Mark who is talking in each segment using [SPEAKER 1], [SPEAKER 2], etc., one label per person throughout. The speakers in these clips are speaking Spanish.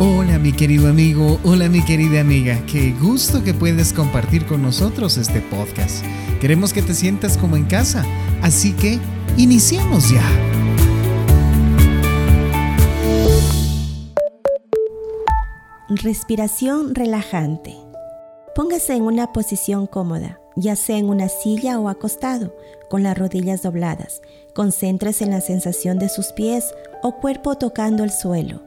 [SPEAKER 1] Hola mi querido amigo, hola mi querida amiga, qué gusto que puedes compartir con nosotros este podcast. Queremos que te sientas como en casa, así que iniciemos ya.
[SPEAKER 2] Respiración relajante. Póngase en una posición cómoda, ya sea en una silla o acostado, con las rodillas dobladas. Concéntrese en la sensación de sus pies o cuerpo tocando el suelo.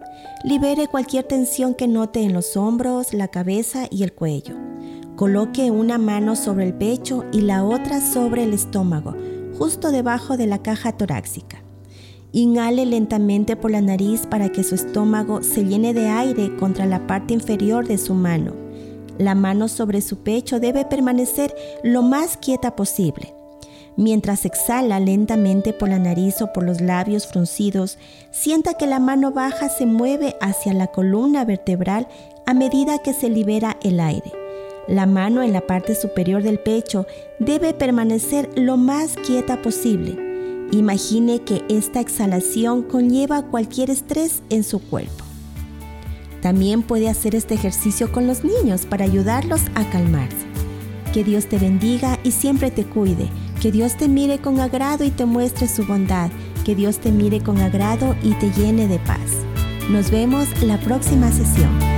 [SPEAKER 2] Libere cualquier tensión que note en los hombros, la cabeza y el cuello. Coloque una mano sobre el pecho y la otra sobre el estómago, justo debajo de la caja torácica. Inhale lentamente por la nariz para que su estómago se llene de aire contra la parte inferior de su mano la mano sobre su pecho debe permanecer lo más quieta posible. Mientras exhala lentamente por la nariz o por los labios fruncidos, sienta que la mano baja se mueve hacia la columna vertebral a medida que se libera el aire. La mano en la parte superior del pecho debe permanecer lo más quieta posible. Imagine que esta exhalación conlleva cualquier estrés en su cuerpo. También puede hacer este ejercicio con los niños para ayudarlos a calmarse. Que Dios te bendiga y siempre te cuide. Que Dios te mire con agrado y te muestre su bondad. Que Dios te mire con agrado y te llene de paz. Nos vemos la próxima sesión.